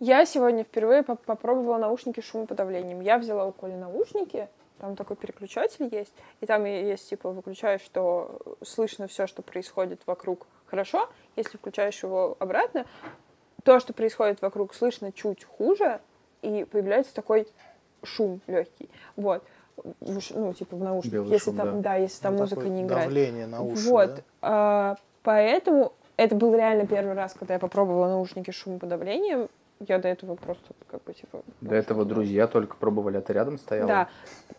Я сегодня впервые поп- попробовала наушники с шумоподавлением. Я взяла у Коли наушники, там такой переключатель есть, и там есть, типа, выключаешь, что слышно все, что происходит вокруг хорошо. Если включаешь его обратно, то, что происходит вокруг, слышно чуть хуже, и появляется такой шум легкий. Вот. Ну, типа в наушниках. Белый если шум, там, да. если там Ну, музыка не играет. Давление на уши, Вот. да? а, поэтому это был реально первый раз, когда я попробовала наушники с шумоподавлением. Я до этого просто как бы типа... До этого друзья только пробовали, а ты рядом стояла. Да,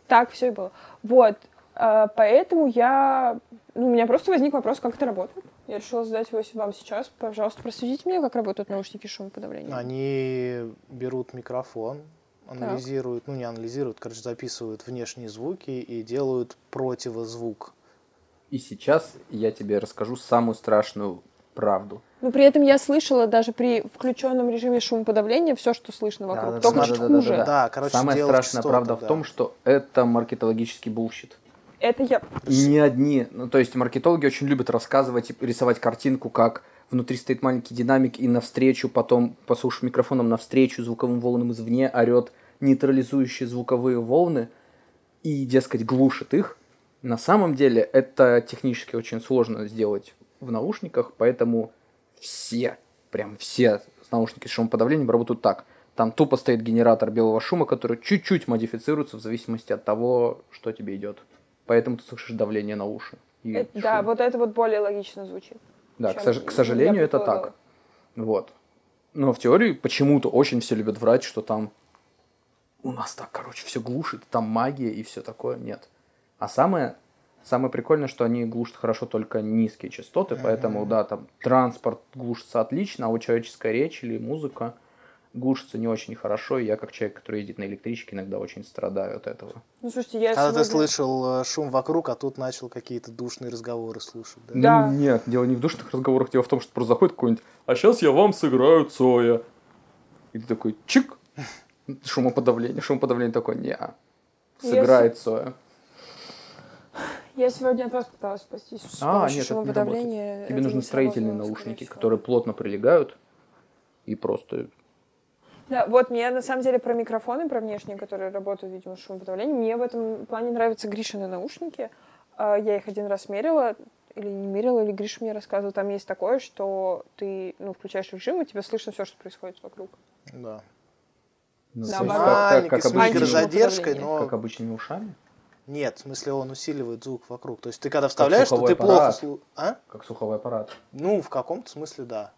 так все и было. Вот. а, поэтому я... Ну, у меня просто возник вопрос, как это работает. Я решила задать его вам сейчас. Пожалуйста, просветите меня, как работают наушники с шумоподавлением. Они берут микрофон, анализируют, ну не анализируют, короче, записывают внешние звуки и делают противозвук. И сейчас я тебе расскажу самую страшную правду. Но при этом я слышала даже при включенном режиме шумоподавления все, что слышно вокруг. Да, да, Только да, чуть да, да, хуже. да, Да, короче, Самая дело страшная частоты, правда в да. том, что это маркетологический bullshit. Это я... Не одни, ну то есть маркетологи очень любят рассказывать и рисовать картинку, как внутри стоит маленький динамик и навстречу, потом, послушав микрофоном навстречу звуковым волнам извне, орет нейтрализующие звуковые волны и, дескать, глушит их. На самом деле это технически очень сложно сделать в наушниках, поэтому все, прям все наушники с шумоподавлением работают так. Там тупо стоит генератор белого шума, который чуть-чуть модифицируется в зависимости от того, что тебе идет. Поэтому ты слышишь давление на уши. и Это- да, вот это вот более логично звучит. Да, к, сож- к сожалению, это так. Вот. Но в теории почему-то очень все любят врать, что там у нас так, короче, все глушит, там магия и все такое. Нет. А самое, самое прикольное, что они глушат хорошо только низкие частоты, поэтому, да, там транспорт глушится отлично, а вот человеческая речь или музыка глушится не очень хорошо, и я, как человек, который ездит на электричке, иногда очень страдаю от этого. Ну, слушайте, я Когда ты сегодня- слышал э, шум вокруг, а тут начал какие-то душные разговоры слушать. Да? Да. Ну, нет, дело не в душных разговорах, дело в том, что просто заходит какой-нибудь, а сейчас я вам сыграю Цоя. И ты такой, чик, шумоподавление, шумоподавление такое, не сыграет Цоя. Я сегодня от вас пыталась спастись с А, помощью нет, это не шумоподавления. Тебе Это нужны не строительные наушники, которые плотно прилегают и просто... Да, вот мне на самом деле про микрофоны, про внешние, которые работают, видимо, с шумоподавлением, мне в этом плане нравятся Гришины наушники. А, Я их один раз мерила, или не мерила, или Гриша мне рассказывал, там есть такое, что ты ну, включаешь режим, и тебе слышно все, что происходит вокруг. Да. ну, Да, как- как- как с микрозадержкой, Антишумоподавление. но... Как обычными ушами, Нет, в смысле он усиливает звук вокруг. То есть ты когда вставляешь, что слуховой ты плохо аппарат. слушаешь. А? как слуховой аппарат. Ну, в каком-то смысле, да.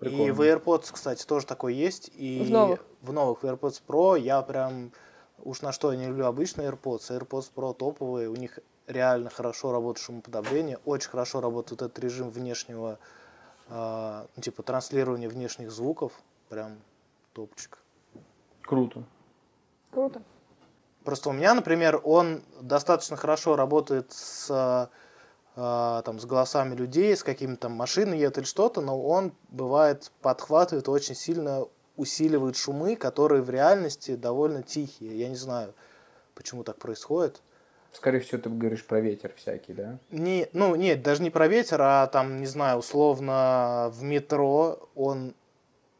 И Прикольно. в AirPods, кстати, тоже такой есть. И В новых? В новых в AirPods Pro я прям... Уж на что я не люблю обычные AirPods. AirPods Pro топовые. У них реально хорошо работает шумоподавление. Очень хорошо работает этот режим внешнего... ну, типа транслирования внешних звуков. Прям топчик. Круто. Круто. Просто у меня, например, он достаточно хорошо работает с, э, там, с голосами людей, с какими-то там машины едут или что-то, но он бывает подхватывает очень сильно усиливает шумы, которые в реальности довольно тихие. Я не знаю, почему так происходит. Скорее всего, ты говоришь про ветер всякий, да? Не, ну, нет, даже не про ветер, а там, не знаю, условно в метро он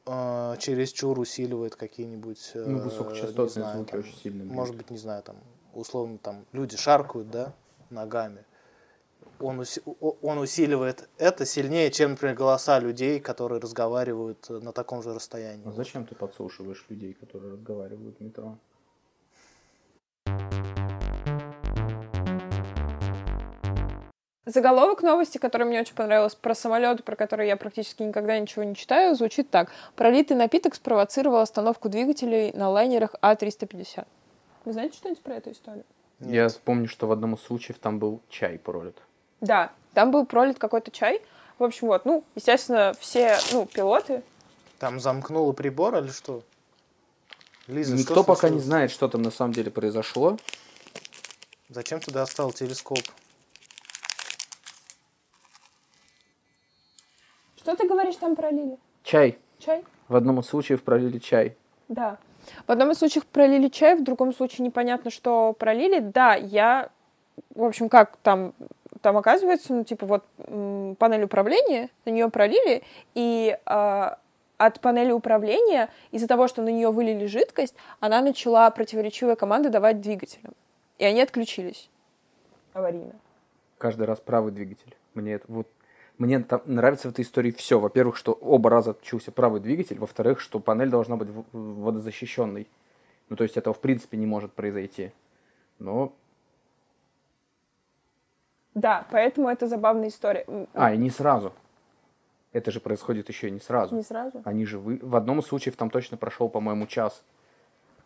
э, чересчур усиливает какие-нибудь... э, Ну, высокочастотные знаю, звуки там, очень сильно бьют. Может быть, не знаю, там, условно, там, люди шаркают, да, ногами. Он, уси- он усиливает это сильнее, чем, например, голоса людей, которые разговаривают э, на таком же расстоянии. А зачем ты подслушиваешь людей, которые разговаривают в метро? Заголовок новости, который мне очень понравился, про самолеты, про которые я практически никогда ничего не читаю, звучит так. Пролитый напиток спровоцировал остановку двигателей на лайнерах А-350. Вы знаете что-нибудь про эту историю? Я помню, что в одном из случаев там был чай пролит. Да, там был пролит какой-то чай. В общем, вот, ну, естественно, все, ну, пилоты, Там замкнуло прибор или что? Лиза, Никто что пока не знает, что там на самом деле произошло. Зачем ты достал телескоп? Что ты говоришь, там пролили? Чай. Чай? В одном из случаев пролили чай. Да. В одном из случаев пролили чай, в другом случае непонятно, что пролили. Да, я, в общем, как там, там оказывается, ну, типа, вот м, панель управления, на нее пролили, и а, от панели управления, из-за того, что на нее вылили жидкость, она начала противоречивые команды давать двигателям. И они отключились аварийно. Каждый раз правый двигатель. Мне это вот мне там нравится в этой истории все. Во-первых, что оба раза отключился правый двигатель. Во-вторых, что панель должна быть водозащищенной. Ну, то есть этого в принципе не может произойти. Но... Да, поэтому это забавная история. А, и не сразу. Это же происходит еще и не сразу. Не сразу? Они же вы... В одном из случаев там точно прошел, по-моему, час.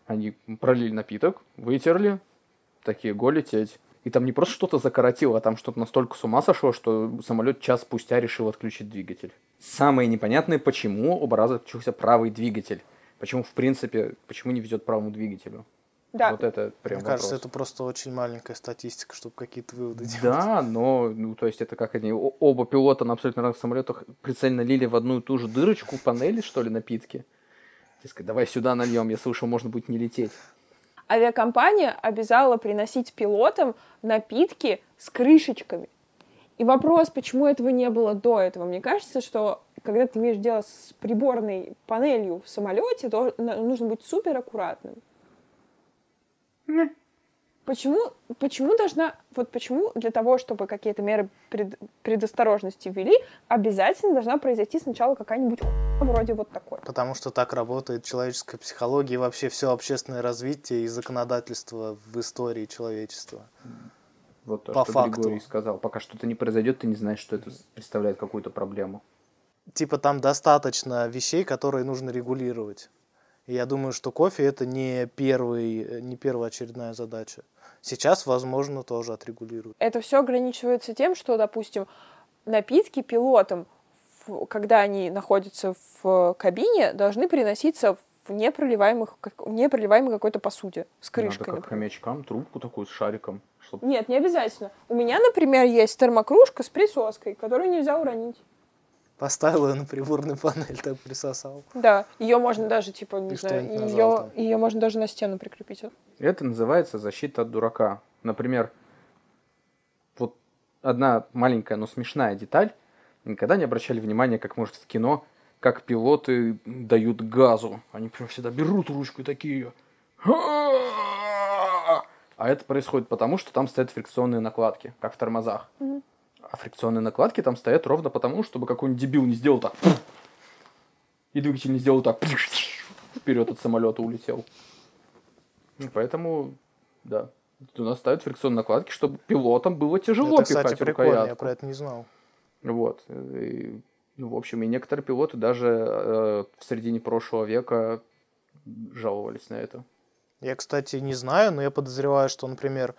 Они пролили напиток, вытерли, такие, го лететь. И там не просто что-то закоротило, а там что-то настолько с ума сошло, что самолет час спустя решил отключить двигатель. Самое непонятное, почему оба раза отключился правый двигатель. Почему, в принципе, почему не везет правому двигателю? Да. Вот это прям Мне вопрос. кажется, это просто очень маленькая статистика, чтобы какие-то выводы делать. Да, но, ну, то есть это как они, оба пилота на абсолютно разных самолетах прицельно лили в одну и ту же дырочку панели, что ли, напитки. Дескать, давай сюда нальем, я слышал, можно будет не лететь. Авиакомпания обязала приносить пилотам напитки с крышечками. И вопрос, почему этого не было до этого? Мне кажется, что когда ты имеешь дело с приборной панелью в самолете, то нужно быть супер аккуратным. Почему, почему должна, вот почему для того, чтобы какие-то меры пред- предосторожности ввели, обязательно должна произойти сначала какая-нибудь вроде вот такой? Потому что так работает человеческая психология и вообще все общественное развитие и законодательство в истории человечества. Вот то, По что факту. Григорий сказал. Пока что-то не произойдет, ты не знаешь, что это представляет какую-то проблему. Типа там достаточно вещей, которые нужно регулировать. И я думаю, что кофе это не, первый, не первоочередная задача. Сейчас, возможно, тоже отрегулируют. это все ограничивается тем, что, допустим, напитки пилотам, в- когда они находятся в кабине, должны приноситься в непроливаемых, в непроливаемой какой-то посуде с Надо крышкой. как например. хомячкам трубку такую с шариком. Чтоб... Нет, не обязательно. У меня, например, есть термокружка с присоской, которую нельзя уронить. Поставил ее на приборную панель, так присосал. Да, ее можно даже, типа, не И знаю, ее, ее можно даже на стену прикрепить. Это называется защита от дурака. Например, вот одна маленькая, но смешная деталь. Никогда не обращали внимания, как может в кино, как пилоты дают газу. Они прям всегда берут ручку и такие. А это происходит потому, что там стоят фрикционные накладки, как в тормозах. А фрикционные накладки там стоят ровно потому, чтобы какой-нибудь дебил не сделал так. И двигатель не сделал так. Вперед от самолета улетел. И поэтому, да. У нас ставят фрикционные накладки, чтобы пилотам было тяжело это, кстати, пихать прикольно, я рукоятку. про это не знал. Вот. И, ну, в общем, и некоторые пилоты даже э, в середине прошлого века жаловались на это. Я, кстати, не знаю, но я подозреваю, что, например,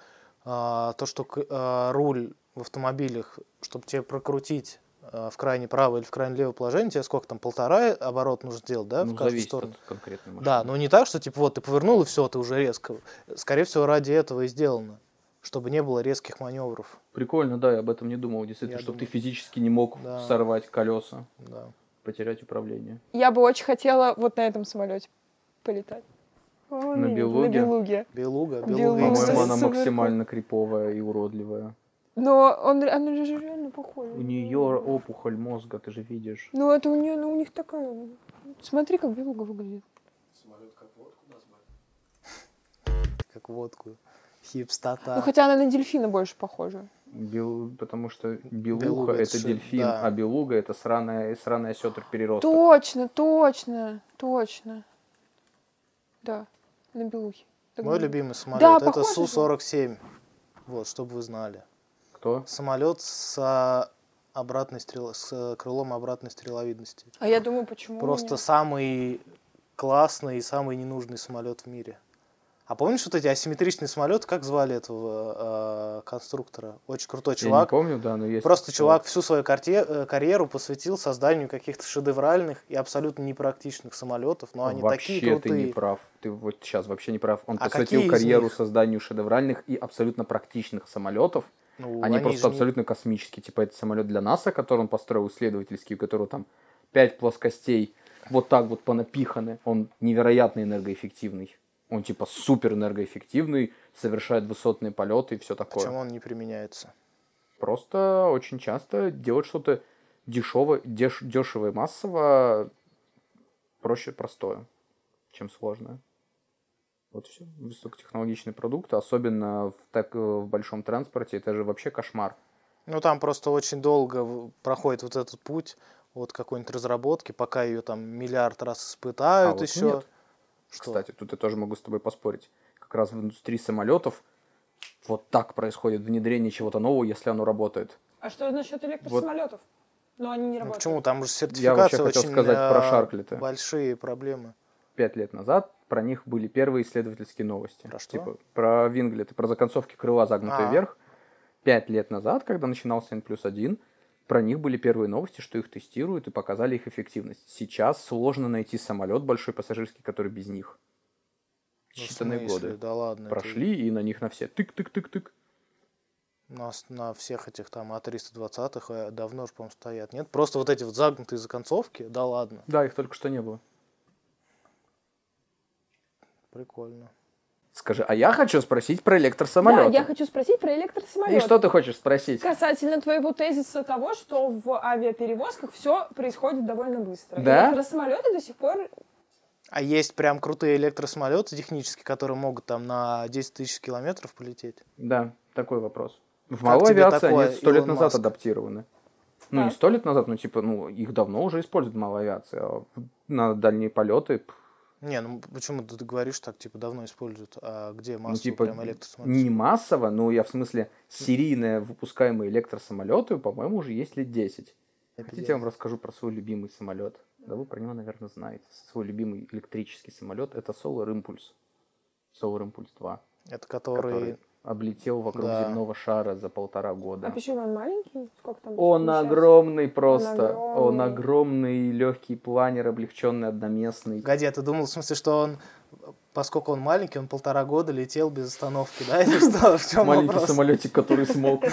а, то, что а, руль в автомобилях, чтобы тебе прокрутить а, в крайне правое или в крайне левое положение, тебе сколько там, полтора оборот нужно сделать, да, ну, в каждую сторону? от конкретной машины. Да, но не так, что типа вот ты повернул и все, ты уже резко. Скорее всего, ради этого и сделано, чтобы не было резких маневров. Прикольно, да, я об этом не думал. Действительно, Я чтобы ты думаю. физически не мог Да. сорвать колеса, Да. потерять управление. Я бы очень хотела вот на этом самолете полетать. О, На нет, Белуге? На Белуге. Белуга, Белуга. белуга. Ну, По-моему, она максимально криповая и уродливая. Но он, она же реально похожа. У нее опухоль мозга, ты же видишь. Ну, это у нее, ну, у них такая. Смотри, как белуга выглядит. Как водку. Хипстата. Ну, хотя она на дельфина больше похожа. Бел- Потому что белуха Белуга это это дельфин, да. а белуга это сраная, сраная сетр переросток. Точно, точно, точно. Да, на белухе. Так Мой любимый самолет Да, это похоже же. Су-47. Вот, чтобы вы знали. Кто? Самолет с а, обратной стрел... с э, крылом обратной стреловидности. А я думаю, почему Просто нет? самый классный и самый ненужный самолет в мире. А помнишь вот эти асимметричные самолеты, как звали этого э, конструктора? Очень крутой Я не чувак. помню, да, но есть. Просто чувак всю свою карте- э, карьеру посвятил созданию каких-то шедевральных и абсолютно непрактичных самолетов, но они вообще такие ты крутые. не прав. Ты вот сейчас вообще не прав. Он А посвятил карьеру созданию шедевральных и абсолютно практичных самолетов. Ну, Они, просто же абсолютно космические. Типа это самолет для НАСА, который он построил исследовательский, у которого там пять плоскостей вот так вот понапиханы. Он невероятно энергоэффективный. Он типа супер энергоэффективный, совершает высотные полеты и все такое. Почему он не применяется? Просто очень часто делать что-то дешево, деш, дешево и массово проще простое, чем сложное. Вот все. Высокотехнологичные продукты, особенно в, так, в большом транспорте, это же вообще кошмар. Ну, там просто очень долго проходит вот этот путь от какой-нибудь разработки, пока ее там миллиард раз испытают А вот еще. нет. Что? Кстати, тут я тоже могу с тобой поспорить. Как раз в индустрии самолетов вот так происходит внедрение чего-то нового, если оно работает. А что насчет электросамолетов? Но они не Ну, работают. почему? Там же Я сертификация вообще хотел очень сказать про э, Шарклиты. большие проблемы. Пять лет назад про них были первые исследовательские новости. Про что? Типа про Винглеты, про законцовки крыла загнутые А. вверх. Пять лет назад, когда начинался N плюс один, про них были первые новости, что их тестируют и показали их эффективность. Сейчас сложно найти самолет большой пассажирский, который без них. Ну, Считанные годы. Да ладно. Прошли, и на них на все тык-тык-тык-тык. Нас на всех этих там А320-х э, давно же, по-моему, стоят. Нет? Просто вот эти вот загнутые законцовки, да ладно. Да, их только что не было. Прикольно. Скажи, а я хочу спросить про электросамолеты. Да, я хочу спросить про электросамолеты. И что ты хочешь спросить? Касательно твоего тезиса того, что в авиаперевозках все происходит довольно быстро. Да? Электросамолеты до сих пор... А есть прям крутые электросамолеты технические, которые могут там на 10 тысяч километров полететь? Да, такой вопрос. В малой авиации они сто лет назад Маск? адаптированы. Ну, не Так. сто лет назад, но типа, ну, их давно уже используют в малой авиации. А на дальние полеты, Не, ну почему ты говоришь так, типа, давно используют, а где ну, массово типа, прям электросамолеты? не массово, но я в смысле серийные выпускаемые электросамолеты, по-моему, уже есть лет 10. Хотите, я вам расскажу про свой любимый самолет? Да вы про него, наверное, знаете. Свой любимый электрический самолет это Solar Impulse. Solar Impulse 2. Это который... который облетел вокруг Да. земного шара за полтора года. А почему он маленький? Сколько там? Он вмещается? огромный просто. огромный. Он огромный, легкий планер, облегченный, одноместный. Погоди, а ты думал, в смысле, что он, поскольку он маленький, он полтора года летел без остановки, да? Или что? В чем Маленький самолетик, который смог.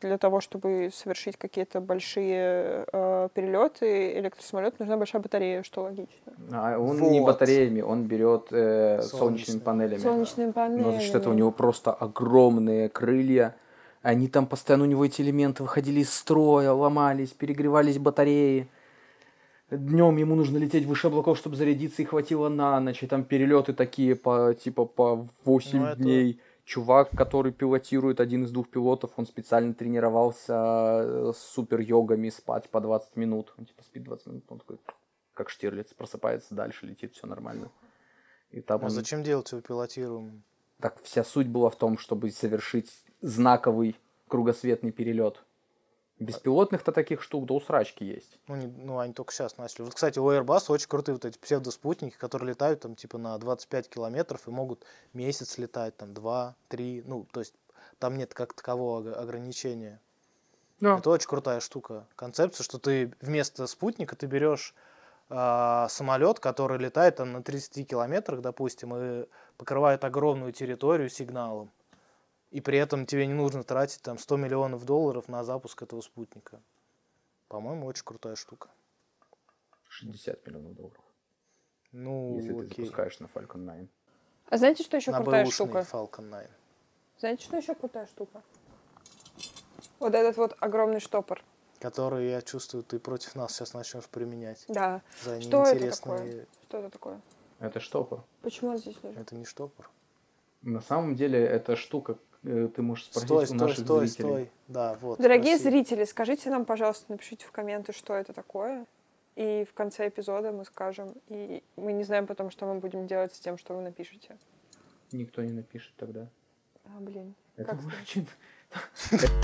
Для того, чтобы совершить какие-то большие э, перелеты, электросамолет нужна большая батарея, что логично. А он не Вот. батареями, он берет э, солнечными Солнечные. панелями. Солнечные панели. Но за счет этого у него просто огромные крылья. Они там постоянно, у него эти элементы выходили из строя, ломались, перегревались батареи. Днем ему нужно лететь выше облаков, чтобы зарядиться, и хватило на ночь. И там перелеты такие по типа по 8 Ну, это- дней. Чувак, который пилотирует, один из двух пилотов, он специально тренировался э, с супер-йогами спать по 20 минут. Он типа спит 20 минут, он такой, как Штирлиц, просыпается дальше, летит, все нормально. И там А он... зачем делать его пилотируемым? Так вся суть была в том, чтобы совершить знаковый кругосветный перелет. Беспилотных-то таких штук до усрачки есть. Ну, не- ну, они только сейчас начали. Вот, кстати, у Airbus очень крутые вот эти псевдоспутники, которые летают там типа на 25 километров и могут месяц летать, там, два, три, ну, то есть там нет как такового ог- ограничения. Это очень крутая штука. Концепция, что ты вместо спутника ты берешь самолет, который летает там на 30 километрах, допустим, и покрывает огромную территорию сигналом. И при этом тебе не нужно тратить там 100 миллионов долларов на запуск этого спутника. По-моему, очень крутая штука. 60 миллионов долларов. Ну, если ты окей. запускаешь на Falcon 9. А знаете, что еще На крутая штука? Falcon 9. Знаете, что еще крутая штука? Вот этот вот огромный штопор. Который, я чувствую, ты против нас сейчас начнешь применять. Да. За Что это неинтересные... такое? Что это такое? Это штопор. Почему он здесь лежит? Это не штопор. На самом деле, это штука, ты можешь спросить Стой, у стой, наших стой, зрителей. стой. Да, вот. Дорогие спроси. зрители, скажите нам, пожалуйста, напишите в комменты, что это такое. И в конце эпизода мы скажем. И мы не знаем потом, что мы будем делать с тем, что вы напишете. Никто не напишет тогда. А, блин. Это Как очень...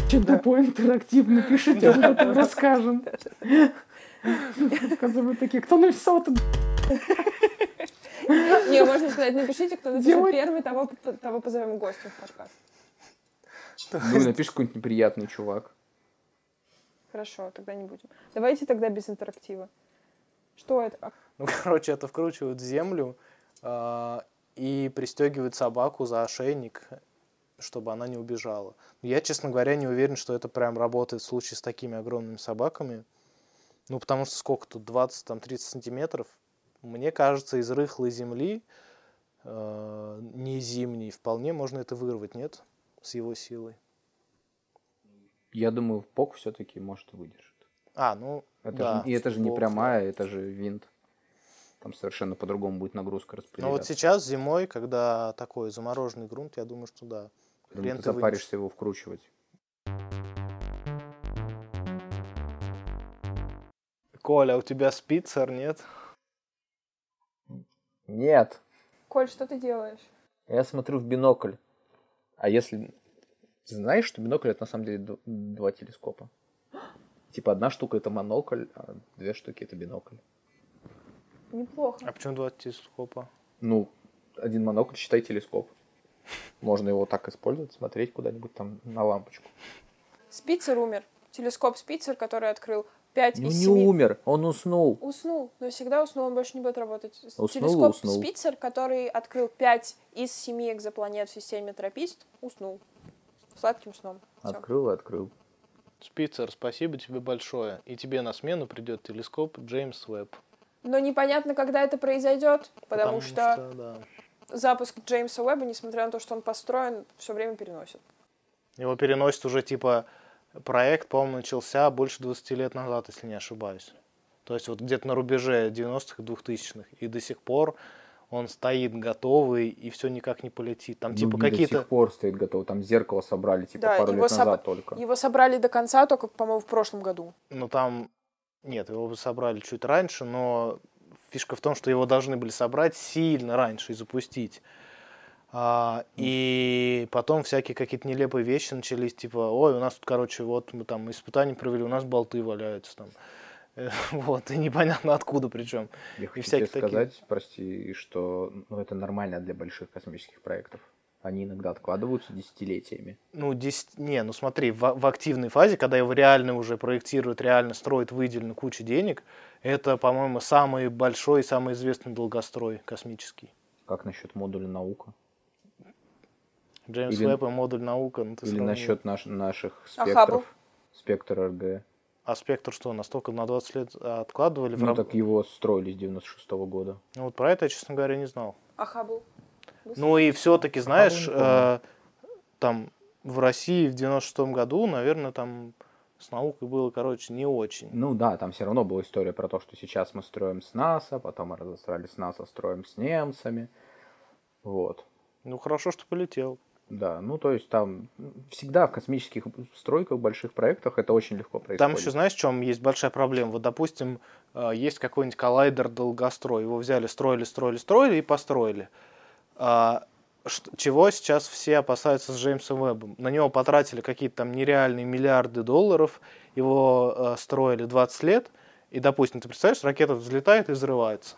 Очень тупой интерактивно пишите, мы это расскажем. Оказывается, такие, кто написал это? Не, можно сказать, напишите, кто напишет Делай. первый, того, того позовем гостем в подкаст. Ну, и напишешь какой-нибудь неприятный чувак. Хорошо, тогда не будем. Давайте тогда без интерактива. Что это? А, Ну, короче, это вкручивают в землю а, и пристегивают собаку за ошейник, чтобы она не убежала. Я, честно говоря, не уверен, что это прям работает в случае с такими огромными собаками. Ну, потому что сколько тут, 20-30 сантиметров? Мне кажется, из рыхлой земли, э, не зимней, вполне можно это вырвать, нет? С его силой. Я думаю, ПОК все-таки может и выдержит. А, ну, Это да. же, и это же не прямая, это же винт. Там совершенно по-другому будет нагрузка Ну вот распределяться. сейчас зимой, когда такой замороженный грунт, я думаю, что да. Думаю, ты запаришься его вкручивать. Коля, а у тебя спицер, нет? Нет, Коль, что ты делаешь? я смотрю в бинокль. А если... Ты знаешь, что бинокль это на самом деле два телескопа? Типа одна штука это монокль, а две штуки это бинокль. Неплохо. А почему два телескопа? Ну, один монокль, считай телескоп. Можно его так использовать, смотреть куда-нибудь там на лампочку. Спицер умер. Телескоп Спицер, который открыл 5 Ну из не 7... умер, он уснул. Уснул. Навсегда уснул, он больше не будет работать. Уснул, Телескоп уснул. Спицер, который открыл 5 из 7 экзопланет в системе Тропист, уснул. Сладким сном. Всё. Открыл и открыл. Спицер, спасибо тебе большое. И тебе на смену придет телескоп Джеймс Уэбб. Но непонятно, когда это произойдет, потому, что, да. запуск Джеймса Уэбба, несмотря на то, что он построен, все время переносит. Его переносит уже типа проект, по-моему, начался больше 20 лет назад, если не ошибаюсь. То есть вот где-то на рубеже 90-х и 2000-х. И до сих пор он стоит готовый, и все никак не полетит. Там Ну, типа не До какие-то... сих пор стоит готово. Там зеркало собрали, типа, Да, пару его лет соб- назад только. Его собрали до конца только, по-моему, в прошлом году. Ну там... Нет, его бы собрали чуть раньше, но фишка в том, что его должны были собрать сильно раньше и запустить. А, и потом всякие какие-то нелепые вещи начались, типа, ой, у нас тут, короче, вот мы там испытания провели, у нас болты валяются там. Э, Вот, и непонятно откуда причем. Я хочу тебе всякие такие. сказать, прости, что ну, это нормально для больших космических проектов. Они иногда откладываются десятилетиями. Ну, 10... Не, ну смотри, в, в активной фазе, когда его реально уже проектируют, реально строят, выделено кучу денег, это, по-моему, самый большой и самый известный долгострой космический. Как насчет модуля наука? Джеймс Или- Уэбб и модуль наука. Ну, ты Или насчет наш- наших А спектров? Хаббл? Спектр РГ. А спектр что, настолько на 20 лет откладывали? в Ну, раб- так его строили с 96 года. Ну, вот про это я, честно говоря, не знал. А Хаббл? Ну и все-таки, знаешь, помню. э, там в России в 96 году, наверное, там с наукой было, короче, не очень. Ну да, там все равно была история про то, что сейчас мы строим с НАСА, потом мы разострали с НАСА, строим с немцами. Вот. Ну, хорошо, что полетел. Да, ну то есть там всегда в космических стройках, больших проектах это очень легко происходит. Там еще, знаешь, в чем есть большая проблема? Вот, допустим, э, есть какой-нибудь коллайдер долгострой. Его взяли, строили, строили, строили и построили. А, чего сейчас все опасаются с Джеймсом Уэббом? На него потратили какие-то там нереальные миллиарды долларов, его э, строили 20 лет, и, допустим, ты представляешь, ракета взлетает и взрывается.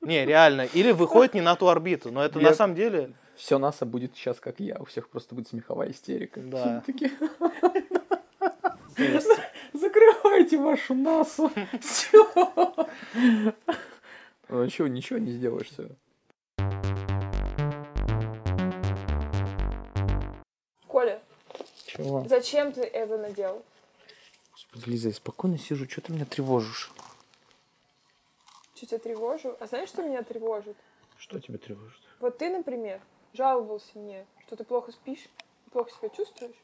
Не, реально. Или выходит не на ту орбиту. Но это Я- на самом деле... Все НАСА будет сейчас как я, у всех просто будет смеховая истерика. Да. Такие, Закрывайте вашу НАСА. Все. Ну ничего, ничего не сделаешь все. Коля, Чего? зачем ты это надел? Господи, Лиза, я спокойно сижу, что ты меня тревожишь? Что тебя тревожу? А знаешь, что меня тревожит? Что тебя тревожит? Вот ты, например, жаловался мне, что ты плохо спишь, плохо себя чувствуешь.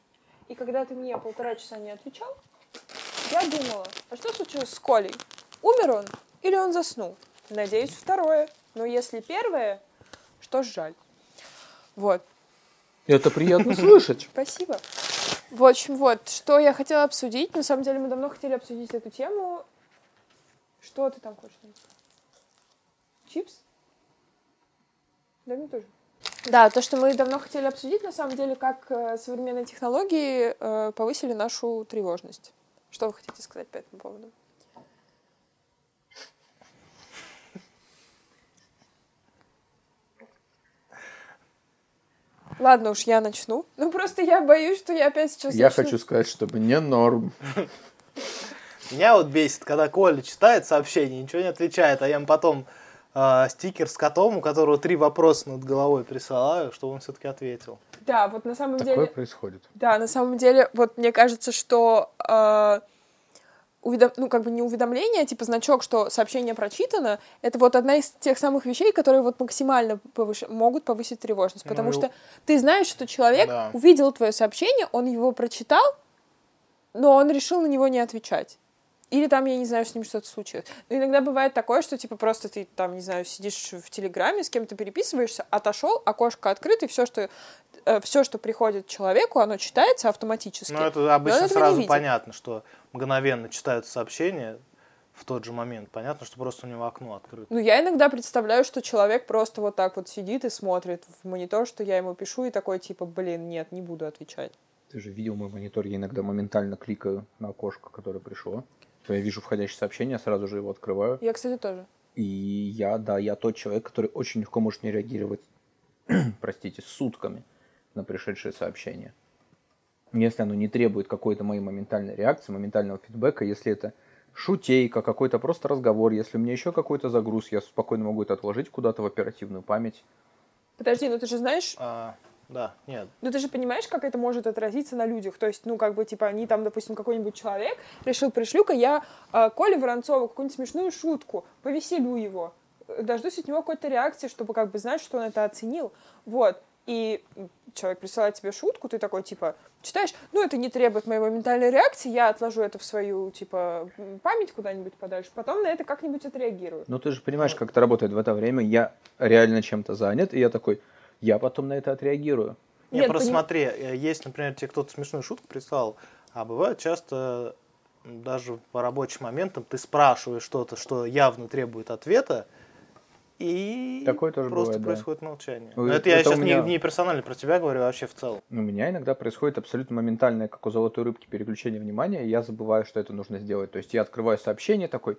И когда ты мне полтора часа не отвечал, я думала, а что случилось с Колей? Умер он или он заснул? Надеюсь, второе. Но если первое, что ж жаль. Вот. Это приятно слышать. Спасибо. В общем, вот, что я хотела обсудить. На самом деле, мы давно хотели обсудить эту тему. Что ты там хочешь? Чипс? Да, мне тоже. Да, то, что мы давно хотели обсудить, на самом деле, как э, современные технологии э, повысили нашу тревожность. Что вы хотите сказать по этому поводу? Ладно уж, я начну. Ну, просто я боюсь, что я опять сейчас Я начну. хочу сказать, что мне норм. Меня вот бесит, когда Коля читает сообщение, ничего не отвечает, а я ему потом э, стикер с котом, у которого три вопроса над головой присылаю, чтобы он все-таки ответил. Да, вот на самом Такое деле... происходит. Да, на самом деле, вот мне кажется, что э, уведом- ну, как бы не уведомление, а типа значок, что сообщение прочитано, это вот одна из тех самых вещей, которые вот максимально повыш- могут повысить тревожность. Потому Ну, что ты знаешь, что человек да. увидел твое сообщение, он его прочитал, но он решил на него не отвечать. Или там, я не знаю, с ним что-то случилось. Но иногда бывает такое, что, типа, просто ты там, не знаю, сидишь в Телеграме, с кем-то переписываешься, отошел, окошко открыто, и все, что э, все, что приходит человеку, оно читается автоматически. Ну, это обычно сразу понятно, что мгновенно читаются сообщения в тот же момент. Понятно, что просто у него окно открыто. Ну, я иногда представляю, что человек просто вот так вот сидит и смотрит в монитор, что я ему пишу, и такой, типа, блин, нет, не буду отвечать. Ты же видел мой монитор, я иногда моментально кликаю на окошко, которое пришло то я вижу входящее сообщение, сразу же его открываю. Я, кстати, тоже. И я, да, я тот человек, который очень легко может не реагировать, простите, сутками на пришедшее сообщение. Если оно не требует какой-то моей моментальной реакции, моментального фидбэка, если это шутейка, какой-то просто разговор, если у меня еще какой-то загруз, я спокойно могу это отложить куда-то в оперативную память. Подожди, ну ты же знаешь... А... Да, нет. Ну ты же понимаешь, как это может отразиться на людях. То есть, ну, как бы, типа, они там, допустим, какой-нибудь человек решил, пришлю-ка я э, Коле Воронцову какую-нибудь смешную шутку, повеселю его. Дождусь от него какой-то реакции, чтобы как бы знать, что он это оценил. Вот. И человек присылает тебе шутку, ты такой, типа, читаешь, ну, это не требует моей моментальной реакции, я отложу это в свою, типа, память куда-нибудь подальше, потом на это как-нибудь отреагирую. Ну, ты же понимаешь, как это работает в это время, я реально чем-то занят, и я такой, я потом на это отреагирую. Нет, просто поним... смотри, э, есть, например, тебе кто-то смешную шутку прислал, а бывает часто даже по рабочим моментам ты спрашиваешь что-то, что явно требует ответа, и Такое тоже просто бывает, происходит да. молчание. Но это, это я сейчас меня... не, не персонально про тебя говорю, а вообще в целом. У меня иногда происходит абсолютно моментальное, как у золотой рыбки, переключение внимания, и я забываю, что это нужно сделать. То есть я открываю сообщение такой,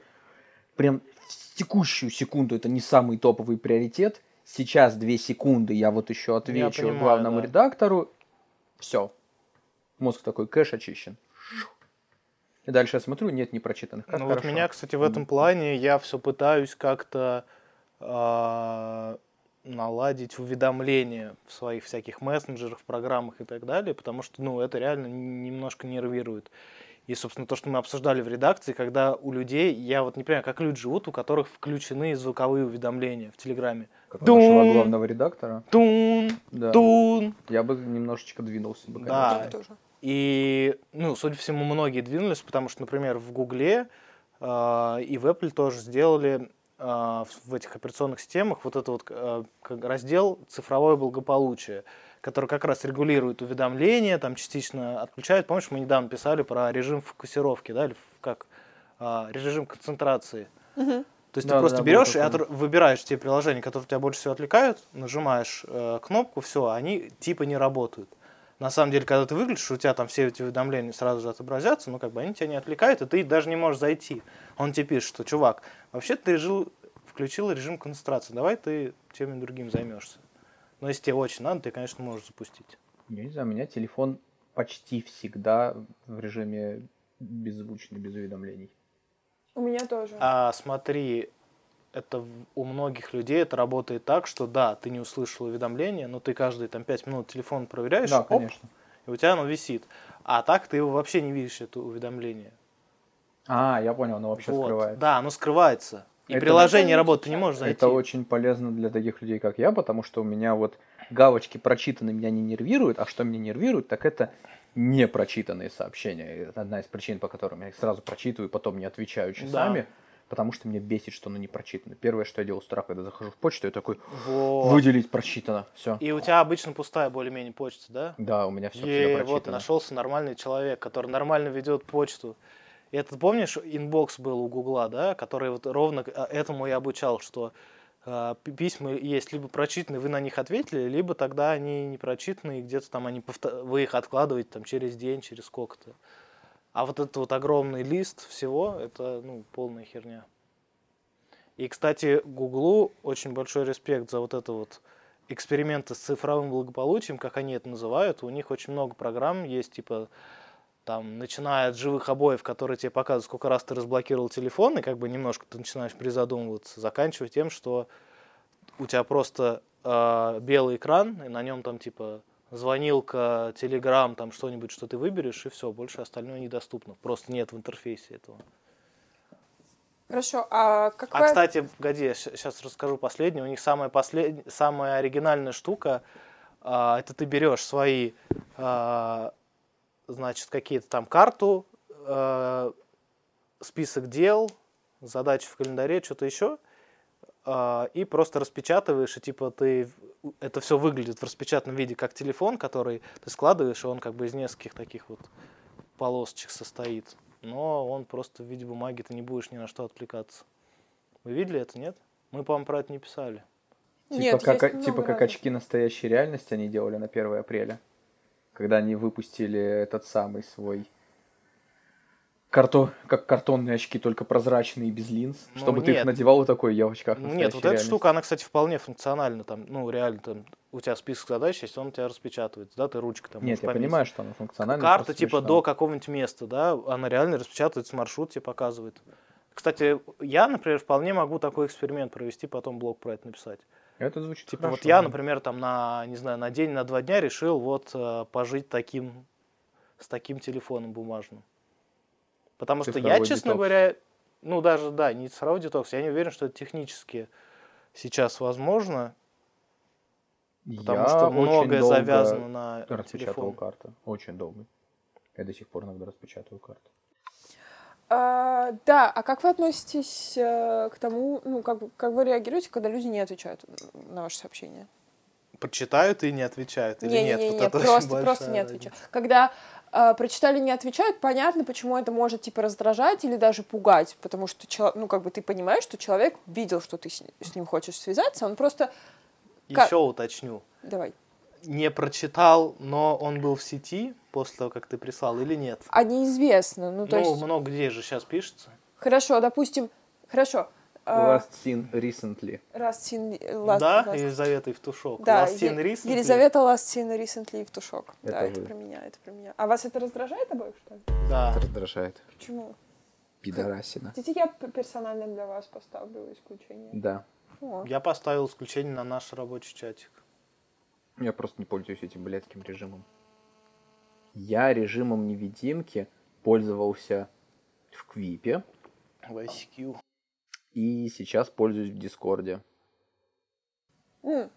прям в текущую секунду это не самый топовый приоритет, сейчас две секунды, я вот еще отвечу понимаю, главному да. редактору, все. Мозг такой, кэш очищен. И дальше я смотрю, нет непрочитанных. Как ну хорошо. вот меня, кстати, в этом плане я все пытаюсь как-то э, наладить уведомления в своих всяких мессенджерах, программах и так далее, потому что, ну, это реально немножко нервирует. И, собственно, то, что мы обсуждали в редакции, когда у людей, я вот не понимаю, как люди живут, у которых включены звуковые уведомления в Телеграме. Как у нашего главного редактора. Тун, да. тун. Я бы немножечко двинулся бы, конечно. Да. И, ну, судя по всему, многие двинулись, потому что, например, в Гугле э, и в Apple тоже сделали э, в этих операционных системах вот этот вот э, раздел «Цифровое благополучие», который как раз регулирует уведомления, там частично отключает. Помнишь, мы недавно писали про режим фокусировки, да, или как а, режим концентрации. Угу. То есть да, ты просто да, берешь и от, выбираешь те приложения, которые тебя больше всего отвлекают, нажимаешь э, кнопку, все, они типа не работают. На самом деле, когда ты выключишь, у тебя там все эти уведомления сразу же отобразятся, ну как бы они тебя не отвлекают, и ты даже не можешь зайти. Он тебе пишет, что чувак, вообще ты жил, включил режим концентрации, давай ты чем-нибудь другим займешься. Но если тебе очень надо, ты, конечно, можешь запустить. Я не знаю, у меня телефон почти всегда в режиме беззвучный, без уведомлений. У меня тоже. А смотри, это у многих людей это работает так, что да, ты не услышал уведомление, но ты каждые там 5 минут телефон проверяешь, да, конечно. и у тебя оно висит. А так ты его вообще не видишь, это уведомление. А, я понял, оно вообще вот. скрывается. Да, оно скрывается. И это приложение работает, ты не можешь зайти. Это очень полезно для таких людей, как я, потому что у меня вот галочки прочитаны меня не нервируют, а что меня нервирует, так это непрочитанные сообщения. Это одна из причин, по которым я их сразу прочитываю, потом не отвечаю часами. Да. Потому что мне бесит, что оно не прочитано. Первое, что я делаю с утра, когда захожу в почту, я такой, вот. выделить прочитано, все. И у тебя обычно пустая более-менее почта, да? Да, у меня все всегда прочитано. вот нашелся нормальный человек, который нормально ведет почту. И этот, помнишь, Inbox был у Гугла, да, который вот ровно а, этому и обучал, что э, письма есть либо прочитанные, вы на них ответили, либо тогда они не прочитанные, где-то там они повтор... вы их откладываете там через день, через сколько-то. А вот этот вот огромный лист всего, это ну, полная херня. И, кстати, Гуглу очень большой респект за вот это вот эксперименты с цифровым благополучием, как они это называют. У них очень много программ есть, типа там, начиная от живых обоев, которые тебе показывают, сколько раз ты разблокировал телефон, и как бы немножко ты начинаешь призадумываться, заканчивая тем, что у тебя просто э, белый экран, и на нем там типа звонилка, телеграм, там что-нибудь, что ты выберешь, и все, больше остальное недоступно. Просто нет в интерфейсе этого. Хорошо, а какая... А, кстати, погоди, я сейчас расскажу последнее. У них самая, послед... самая оригинальная штука, э, это ты берешь свои э, значит, какие-то там карту, э, список дел, задачи в календаре, что-то еще, э, и просто распечатываешь, и типа ты это все выглядит в распечатанном виде как телефон, который ты складываешь, и он как бы из нескольких таких вот полосочек состоит. Но он просто в виде бумаги, ты не будешь ни на что отвлекаться. Вы видели это, нет? Мы, по-моему, про это не писали. Типа, Нет, как, есть типа как очки настоящей реальности они делали на 1 апреля. Когда они выпустили этот самый свой... Карто... Как картонные очки, только прозрачные и без линз. Ну, чтобы ты их нет. надевал и такой, я в очках Нет, вот эта реальности». штука, она, кстати, вполне функциональна. Там, ну, реально, там, у тебя список задач есть, он у тебя распечатывается, да, ты ручкой там Нет, я пометить. понимаю, что она функциональна. Карта, типа, смешно. до какого-нибудь места, да, она реально распечатывается, маршрут тебе показывает. Кстати, я, например, вполне могу такой эксперимент провести, потом блог про это написать. Это звучит Типа, хорошо, вот я, да. например, там на, не знаю, на день, на два дня решил вот э, пожить таким, с таким телефоном бумажным. Потому что я, Цифровой честно детокс. говоря, ну даже, да, не цифровой детокс, я не уверен, что это технически сейчас возможно, потому Я что многое долго завязано на телефон. карты. Очень долго. Я до сих пор иногда распечатываю карты. А, да, а как вы относитесь э, к тому, ну, как, как вы реагируете, когда люди не отвечают на ваши сообщения? Почитают и не отвечают, или нет? Не-не-не, Вот это очень просто, просто не отвечают. Когда э, прочитали, не отвечают, понятно, почему это может, типа, раздражать или даже пугать, потому что, ну, как бы ты понимаешь, что человек видел, что ты с, с ним хочешь связаться, он просто... Как- Еще уточню. Давай. Не прочитал, но он был в сети после того, как ты прислал, или нет? А неизвестно, ну, то ну, есть... много где же сейчас пишется. Хорошо, допустим, хорошо. э, Last seen recently. Last seen- last- да, last- Елизавета Евтушок. Да, Last seen recently. Елизавета Last Seen Recently Евтушок. Это да, это вы. про меня, это про меня. А вас это раздражает обоих, что ли? Да. Это раздражает. Почему? Пидорасина. Хотите, я персонально для вас поставлю исключение? Да. О. Я поставил исключение на наш рабочий чатик. Я просто не пользуюсь этим блядским режимом. Я режимом невидимки пользовался в Квипе В ICQ. и сейчас пользуюсь в Дискорде. М.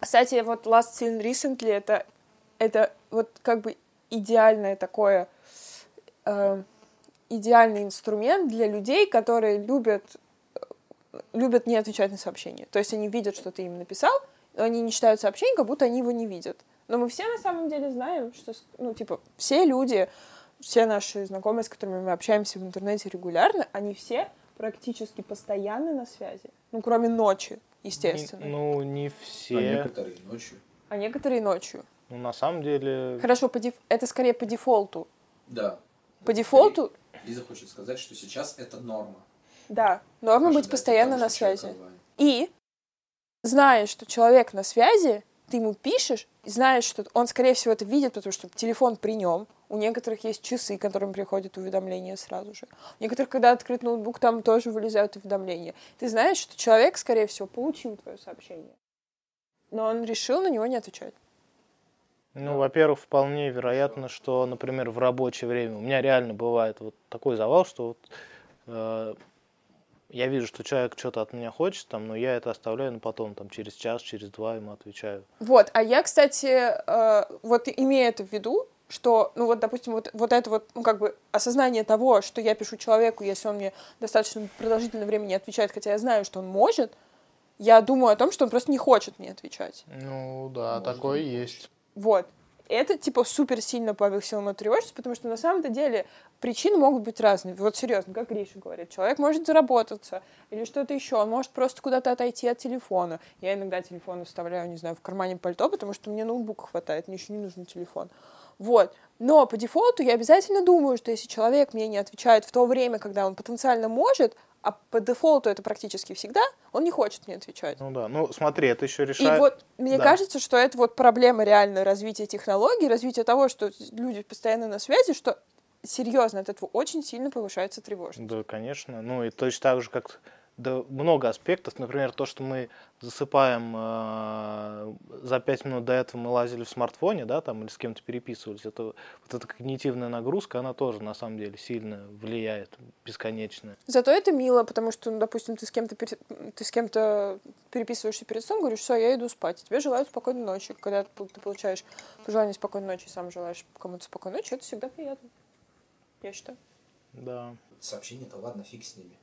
Кстати, вот Last Seen Recently это, это вот как бы идеальное такое э, идеальный инструмент для людей, которые любят любят не отвечать на сообщения. То есть они видят, что ты им написал, они не читают сообщение, как будто они его не видят. Но мы все на самом деле знаем, что, ну, типа, все люди, все наши знакомые, с которыми мы общаемся в интернете регулярно, они все практически постоянно на связи. Ну, кроме ночи, естественно. Не- ну, не все. ночью. А некоторые ночью. Ну, на самом деле... Хорошо, по деф- это скорее по дефолту. Да. По дефолту, Лиза хочет сказать, что сейчас это норма. да, норма быть Ожидать постоянно того, на связи. И, зная, что человек на связи, ты ему пишешь, и знаешь, что он, скорее всего, это видит, потому что телефон при нем. У некоторых есть часы, которым приходят уведомления сразу же. У некоторых, когда открыт ноутбук, там тоже вылезают уведомления. Ты знаешь, что человек, скорее всего, получил твое сообщение. Но он решил на него не отвечать. Ну, во-первых, вполне вероятно, что, например, в рабочее время у меня реально бывает вот такой завал, что вот э, я вижу, что человек что-то от меня хочет, там, но я это оставляю на потом, там, через час, через два ему отвечаю. Вот, а я, кстати, э, вот имея это в виду, что, ну вот, допустим, вот, вот это вот, ну как бы осознание того, что я пишу человеку, если он мне достаточно продолжительное время не отвечает, хотя я знаю, что он может, я думаю о том, что он просто не хочет мне отвечать. Ну, да, Может, такое есть. Вот. Это, типа, супер сильно повысило мою тревожность, потому что на самом-то деле причины могут быть разные. Вот серьезно, как Гриша говорит, человек может заработаться или что-то еще, он может просто куда-то отойти от телефона. Я иногда телефон оставляю, не знаю, в кармане пальто, потому что мне ноутбук хватает, мне еще не нужен телефон. Вот. Но по дефолту я обязательно думаю, что если человек мне не отвечает в то время, когда он потенциально может, а по дефолту это практически всегда, он не хочет мне отвечать. Ну да, ну смотри, это еще И решает... вот мне да. кажется, что это вот проблема реально развития технологий, развития того, что люди постоянно на связи, что серьезно от этого очень сильно повышается тревожность. Да, конечно. Ну и точно так же, как да, много аспектов. Например, то, что мы засыпаем э, за пять минут до этого мы лазили в смартфоне, да, там, или с кем-то переписывались. Это, вот эта когнитивная нагрузка, она тоже, на самом деле, сильно влияет, бесконечно. Зато это мило, потому что, ну, допустим, ты с кем-то пере- ты с кем-то переписываешься перед сном, говоришь, все, я иду спать. И тебе желают спокойной ночи. Когда ты получаешь пожелание спокойной ночи сам желаешь кому-то спокойной ночи, это всегда приятно. Я считаю. Да. Сообщения-то ладно, фиг с ними.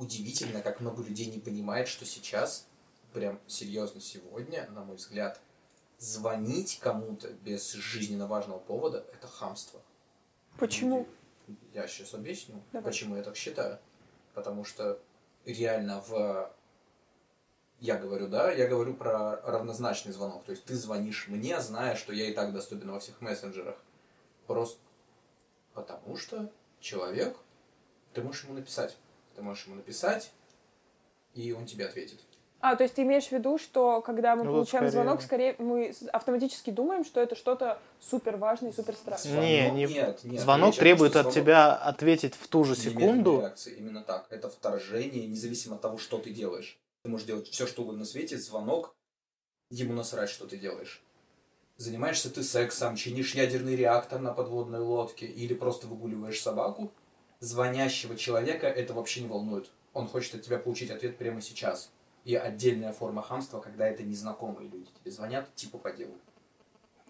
Удивительно, как много людей не понимает, что сейчас, прям серьезно сегодня, на мой взгляд, звонить кому-то без жизненно важного повода – это хамство. Почему? Я сейчас объясню, Давай. почему я так считаю. Потому что реально в... Я говорю, да, я говорю про равнозначный звонок. То есть ты звонишь мне, зная, что я и так доступен во всех мессенджерах. Просто потому что человек, ты можешь ему написать. Ты можешь ему написать, и он тебе ответит. А, то есть ты имеешь в виду, что когда мы Ну, получаем скорее. звонок, скорее мы автоматически думаем, что это что-то супер важное и супер страшное. Не, Звонок- не- нет, нет. Звонок Речь о том, требует от звонок- тебя ответить в ту же секунду. реакция, именно так. Это вторжение, независимо от того, что ты делаешь. Ты можешь делать все, что угодно на свете, звонок, ему насрать, что ты делаешь. Занимаешься ты сексом, чинишь ядерный реактор на подводной лодке или просто выгуливаешь собаку, звонящего человека это вообще не волнует. Он хочет от тебя получить ответ прямо сейчас. И отдельная форма хамства, когда это незнакомые люди тебе звонят, типа по делу.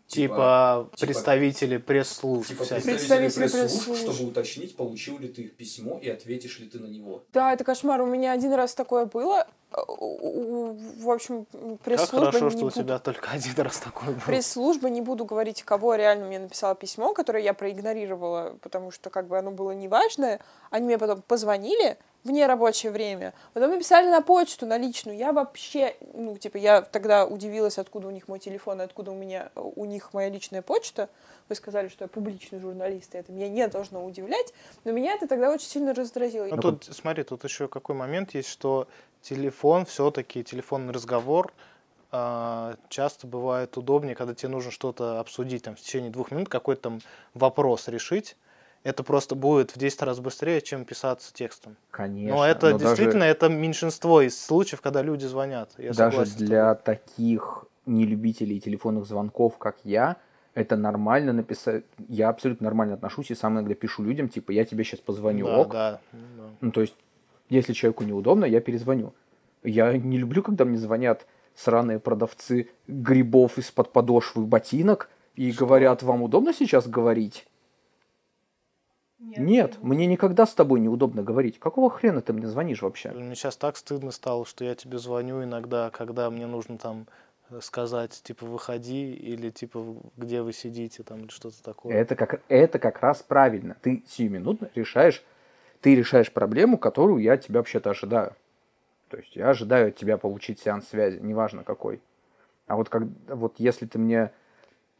Типа, типа- представители пресс-служб Типа представители Представители пресс-служб, пресс-служб. чтобы уточнить, получил ли ты их письмо и ответишь ли ты на него. Да, это кошмар. У меня один раз такое было. У- у- В общем, Как пресс-служба хорошо, не что у буду- тебя только один раз такой был. Пресс-служба, не буду говорить, кого реально мне написала письмо, которое я проигнорировала, потому что как бы оно было неважное. Они мне потом позвонили в нерабочее время, потом написали на почту, на личную. Я вообще, ну, типа, я тогда удивилась, откуда у них мой телефон и откуда у меня, у них моя личная почта. Вы сказали, что я публичный журналист, и это меня не должно удивлять, но меня это тогда очень сильно раздразило. Ну, тут, смотри, тут еще какой момент есть, что телефон, все-таки телефонный разговор а, часто бывает удобнее, когда тебе нужно что-то обсудить там, в течение двух минут, какой-то там вопрос решить. Это просто будет в 10 раз быстрее, чем писаться текстом. Конечно. Но это но даже- действительно это меньшинство из случаев, когда люди звонят. Я даже для таких нелюбителей телефонных звонков, как я, это нормально написать. Я абсолютно нормально отношусь и сам иногда пишу людям, типа, я тебе сейчас позвоню, да, ок. да, да. Ну, то есть, если человеку неудобно, я перезвоню. Я не люблю, когда мне звонят сраные продавцы грибов из-под подошвы ботинок и говорят, вам удобно сейчас говорить? Нет, мне никогда с тобой неудобно говорить. Какого хрена ты мне звонишь вообще? Мне сейчас так стыдно стало, что я тебе звоню иногда, когда мне нужно там э, сказать, типа, выходи, или типа, где вы сидите, там, или что-то такое. Это как, это как раз правильно. Ты сиюминутно решаешь, ты решаешь проблему, которую я от тебя вообще-то ожидаю. То есть я ожидаю от тебя получить сеанс связи, неважно какой. А вот, как, вот если ты мне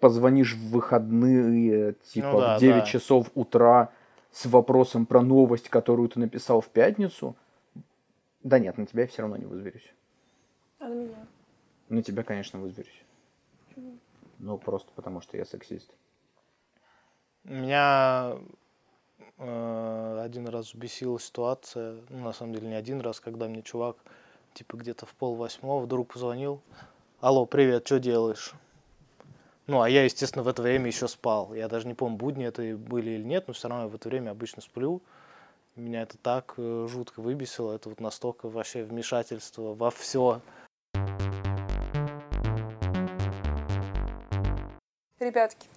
позвонишь в выходные, типа Ну да, в 9 да. часов утра с вопросом про новость, которую ты написал в пятницу, да нет, на тебя я все равно не вызверюсь. А на меня? На тебя, конечно, вызверюсь. Ну, просто потому что я сексист. Меня э, один раз бесила ситуация, ну, на самом деле не один раз, когда мне чувак, типа, где-то в пол восьмого вдруг позвонил. Алло, привет, что делаешь? Ну, а я, естественно, в это время еще спал. Я даже не помню, будни это были или нет, но все равно я в это время обычно сплю. Меня это так э, жутко выбесило. Это вот настолько вообще вмешательство во все. Ребятки,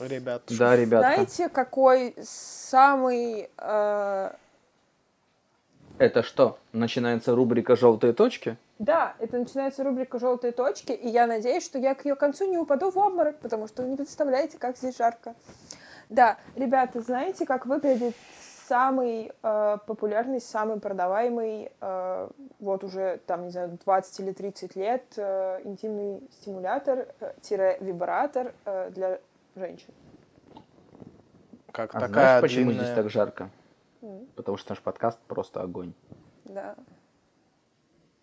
Ребят, Да, ребятка. знаете, какой самый... э, Это что? Начинается рубрика «Желтые точки»? Да, это начинается рубрика «Желтые точки», и я надеюсь, что я к ее концу не упаду в обморок, потому что вы не представляете, как здесь жарко. Да, ребята, знаете, как выглядит самый э, популярный, самый продаваемый, э, вот уже, там, не знаю, 20 или 30 лет, э, интимный стимулятор, э, тире вибратор э, для женщин? как А такая знаешь, почему длинная- здесь так жарко? М, Потому что наш подкаст просто огонь. Да.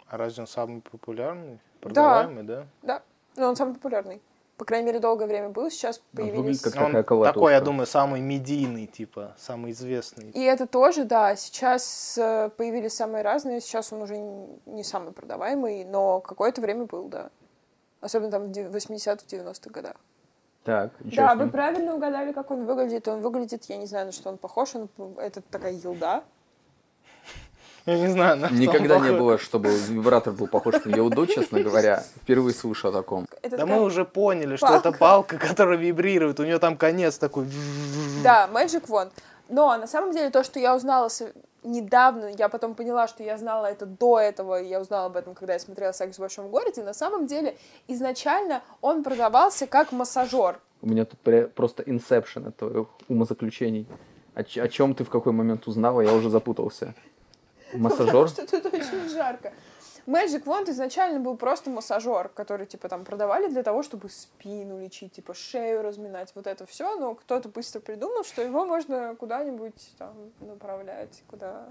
А разве он самый популярный? Продаваемый, да? Да, но он самый популярный. по крайней мере, долгое время был, сейчас Ну, появились... как Он такая колотушка. такой, я думаю, самый медийный, типа, самый известный. И это тоже, да, сейчас э, появились самые разные, сейчас он уже не самый продаваемый, но какое-то время был, да. Особенно там в де- 80-х, 90-х годах. Так, Да, вы правильно угадали, как он выглядит. Он выглядит, я не знаю, на что он похож, он, это такая елда. Я не знаю, на Никогда не было, чтобы вибратор был похож на Йоуду, честно говоря. Впервые слышу о таком. Это Да такая- мы уже поняли, что палка. это палка, которая вибрирует. У нее там конец такой. Да, Magic Wand. Но на самом деле то, что я узнала недавно, я потом поняла, что я знала это до этого, и я узнала об этом, когда я смотрела «Секс в большом городе», на самом деле изначально он продавался как массажер. У меня тут просто инсепшн от твоих умозаключений. О, о чем ты в какой момент узнала, я уже запутался. Массажер? Потому что тут очень жарко. Magic Wand изначально был просто массажер, который, типа, там продавали для того, чтобы спину лечить, типа, шею разминать, вот это все, но кто-то быстро придумал, что его можно куда-нибудь там направлять, куда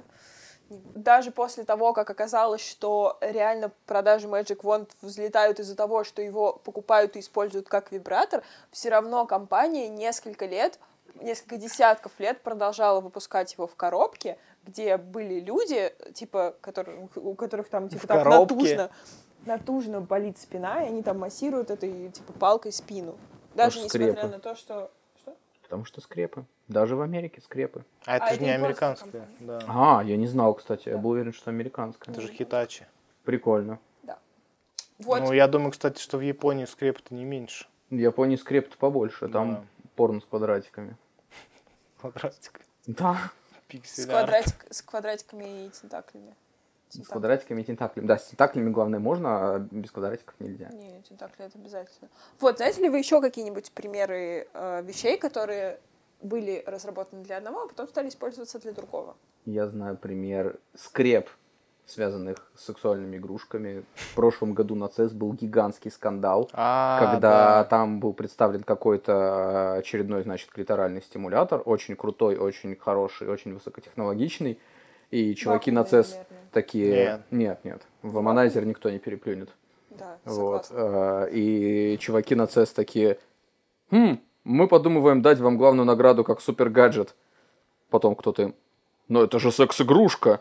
даже после того, как оказалось, что реально продажи Magic Wand взлетают из-за того, что его покупают и используют как вибратор, все равно компания несколько лет, несколько десятков лет продолжала выпускать его в коробке, где были люди, типа, которые, у которых там типа В так коробке? натужно, натужно болит спина, и они там массируют этой типа палкой спину. Даже Может, несмотря скрепы. на то, что... Что? Потому что скрепы. Даже в Америке скрепы. А это А же это не американская. Да. А, я не знал, кстати. Я был уверен, что американская. Это же хитачи. Прикольно. Вот. Ну, я думаю, кстати, что в Японии скрепы-то не меньше. В Японии скреп побольше. Там Да. порно с квадратиками. Квадратик. Да. С, Пиксель. квадратик- с квадратиками и тентаклями. С квадратиками и тентаклями. Да, с тентаклями, главное, можно, а без квадратиков нельзя. Не, тентакли это обязательно. Вот, знаете ли вы еще какие-нибудь примеры э, вещей, которые были разработаны для одного, а потом стали использоваться для другого? Я знаю пример скреп, связанных с сексуальными игрушками. В прошлом году на CES был гигантский скандал, А, когда да. там был представлен какой-то очередной, значит, клиторальный стимулятор, очень крутой, очень хороший, очень высокотехнологичный. И чуваки на CES наверное. такие... Нет. Нет, нет. В Аманайзер никто не переплюнет. Да, Вот. согласна. э, И чуваки на CES такие, хм, мы подумываем дать вам главную награду как супер гаджет. Потом кто-то им, но это же секс-игрушка.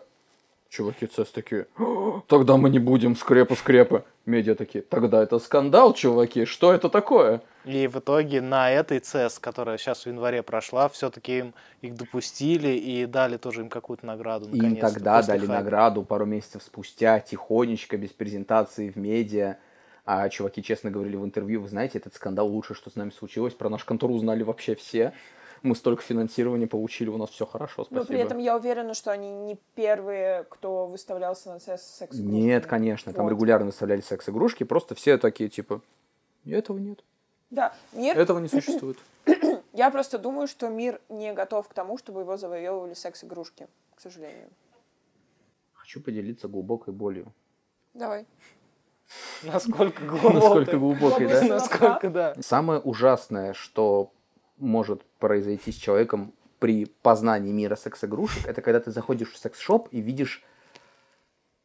Чуваки CES такие, «О, тогда мы не будем скрепы-скрепы. Медиа такие, тогда это скандал, чуваки, что это такое? И в итоге на этой CES, которая сейчас в январе прошла, все-таки им их допустили и дали тоже им какую-то награду. Им тогда дали хайпа. награду пару месяцев спустя, тихонечко, без презентации в медиа. А чуваки честно говорили в интервью, вы знаете, этот скандал лучше, что с нами случилось. Про наш контору узнали вообще все. Мы столько финансирования получили, у нас все хорошо, спасибо. Но при этом я уверена, что они не первые, кто выставлялся на CES с секс Нет, конечно, там Вот. регулярно выставляли секс-игрушки, просто все такие, типа, этого нет, Да, мир... этого не существует. Я просто думаю, что мир не готов к тому, чтобы его завоевывали секс-игрушки, к сожалению. Хочу поделиться глубокой болью. Давай. Насколько глубокой. Насколько глубокой, да? Насколько, да. Самое ужасное, что может произойти с человеком при познании мира секс-игрушек, это когда ты заходишь в секс-шоп и видишь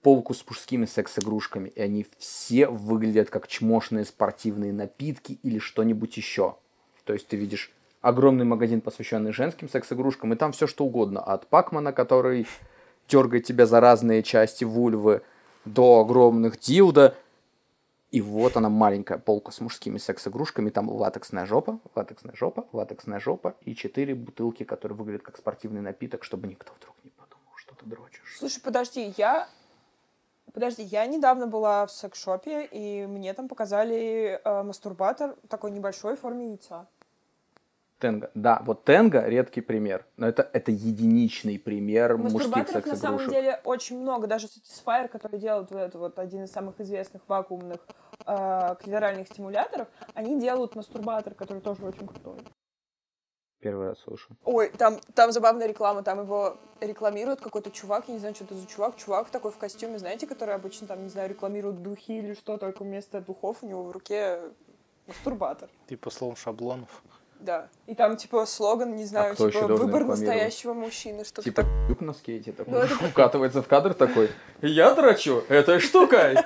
полку с мужскими секс-игрушками, и они все выглядят как чмошные спортивные напитки или что-нибудь еще. То есть ты видишь огромный магазин, посвященный женским секс-игрушкам, и там все что угодно. От Пакмана, который дергает тебя за разные части вульвы, до огромных дилда. И вот она маленькая полка с мужскими секс-игрушками. Там латексная жопа, латексная жопа, латексная жопа и четыре бутылки, которые выглядят как спортивный напиток, чтобы никто вдруг не подумал, что ты дрочишь. Слушай, подожди, я... Подожди, я недавно была в секс-шопе, и мне там показали э, мастурбатор такой небольшой в форме яйца. Тенга. Да, вот Тенга редкий пример. Но это, это единичный пример мужских Мастурбаторов на самом секс-игрушек. деле очень много. Даже Satisfyer, который делает вот это вот один из самых известных вакуумных э, клиторальных стимуляторов, они делают мастурбатор, который тоже очень крутой. Первый раз слышу. Ой, там, там забавная реклама, там его рекламирует какой-то чувак, я не знаю, что это за чувак, чувак такой в костюме, знаете, который обычно там, не знаю, рекламирует духи или что, только вместо духов у него в руке мастурбатор. Типа словом шаблонов. Да. И там, типа, слоган, не знаю, кто типа, выбор настоящего мужчины, что-то Типа юб на скейте такой. Ну, Вкатывается в кадр такой. Я дрочу этой штукой.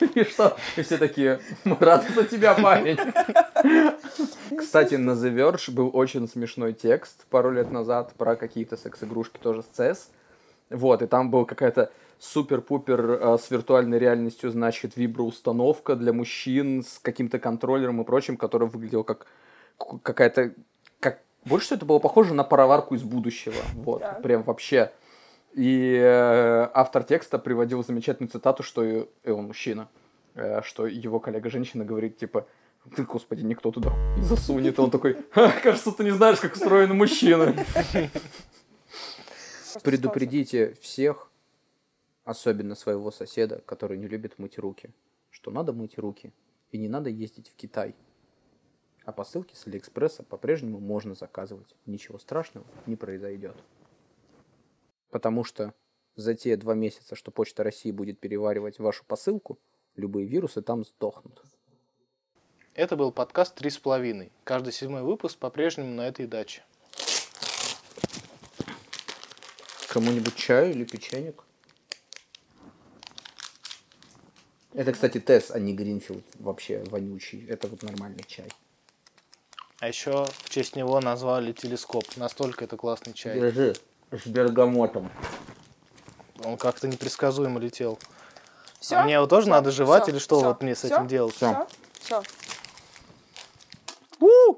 И что? И все такие, мы рады за тебя, парень. Кстати, на The Verge был очень смешной текст пару лет назад про какие-то секс-игрушки тоже с CS. Вот, и там была какая-то супер-пупер э, с виртуальной реальностью, значит, виброустановка для мужчин с каким-то контроллером и прочим, которая выглядела как какая-то... Как... Больше всего это было похоже на пароварку из будущего. Вот, Так. прям вообще. И э, автор текста приводил замечательную цитату, что и, и он мужчина, э, что его коллега-женщина говорит, типа, ты, господи, никто туда не засунет. И он такой, «Ха, кажется, ты не знаешь, как устроены мужчины. Предупредите всех, особенно своего соседа, который не любит мыть руки, что надо мыть руки, и не надо ездить в Китай. А посылки с Алиэкспресса по-прежнему можно заказывать. Ничего страшного не произойдет. Потому что за те два месяца, что Почта России будет переваривать вашу посылку, любые вирусы там сдохнут. Это был подкаст «Три с половиной». Каждый седьмой выпуск по-прежнему на этой даче. Кому-нибудь чаю или печенек? Это, кстати, Тесс, а не Гринфилд. Вообще вонючий. Это вот нормальный чай. А еще в честь него назвали телескоп. Настолько это классный чай. Держи. С бергамотом. Он как-то непредсказуемо летел. Все? А мне его тоже надо жевать или что вот мне с этим делать? Все? Все. У!